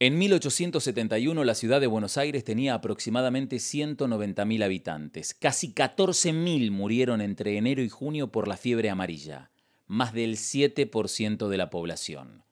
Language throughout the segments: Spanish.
En 1871 la ciudad de Buenos Aires tenía aproximadamente 190.000 habitantes. Casi 14.000 murieron entre enero y junio por la fiebre amarilla, más del 7% de la población.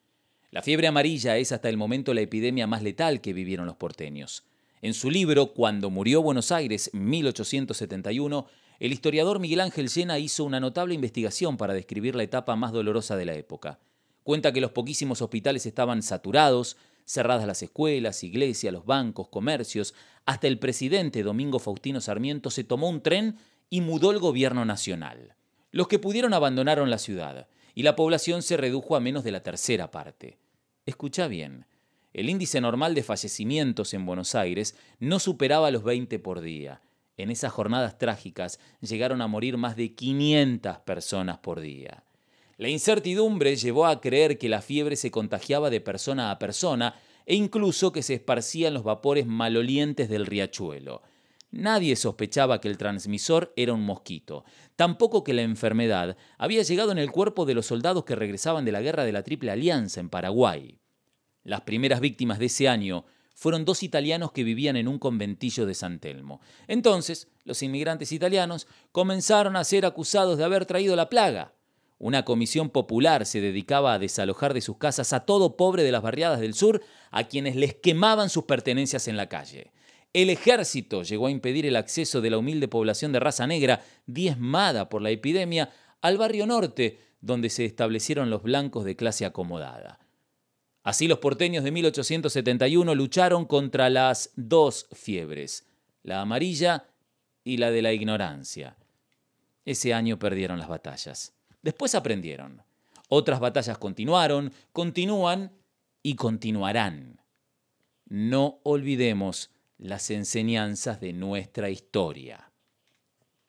La fiebre amarilla es hasta el momento la epidemia más letal que vivieron los porteños. En su libro Cuando murió Buenos Aires, 1871, el historiador Miguel Ángel Llena hizo una notable investigación para describir la etapa más dolorosa de la época. Cuenta que los poquísimos hospitales estaban saturados, cerradas las escuelas, iglesias, los bancos, comercios, hasta el presidente Domingo Faustino Sarmiento se tomó un tren y mudó el gobierno nacional. Los que pudieron abandonaron la ciudad y la población se redujo a menos de la tercera parte. Escucha bien, el índice normal de fallecimientos en Buenos Aires no superaba los 20 por día. En esas jornadas trágicas llegaron a morir más de 500 personas por día. La incertidumbre llevó a creer que la fiebre se contagiaba de persona a persona e incluso que se esparcían los vapores malolientes del riachuelo. Nadie sospechaba que el transmisor era un mosquito, tampoco que la enfermedad había llegado en el cuerpo de los soldados que regresaban de la guerra de la Triple Alianza en Paraguay. Las primeras víctimas de ese año fueron dos italianos que vivían en un conventillo de San Telmo. Entonces, los inmigrantes italianos comenzaron a ser acusados de haber traído la plaga. Una comisión popular se dedicaba a desalojar de sus casas a todo pobre de las barriadas del sur, a quienes les quemaban sus pertenencias en la calle. El ejército llegó a impedir el acceso de la humilde población de raza negra, diezmada por la epidemia, al barrio norte, donde se establecieron los blancos de clase acomodada. Así los porteños de 1871 lucharon contra las dos fiebres, la amarilla y la de la ignorancia. Ese año perdieron las batallas. Después aprendieron. Otras batallas continuaron, continúan y continuarán. No olvidemos las enseñanzas de nuestra historia.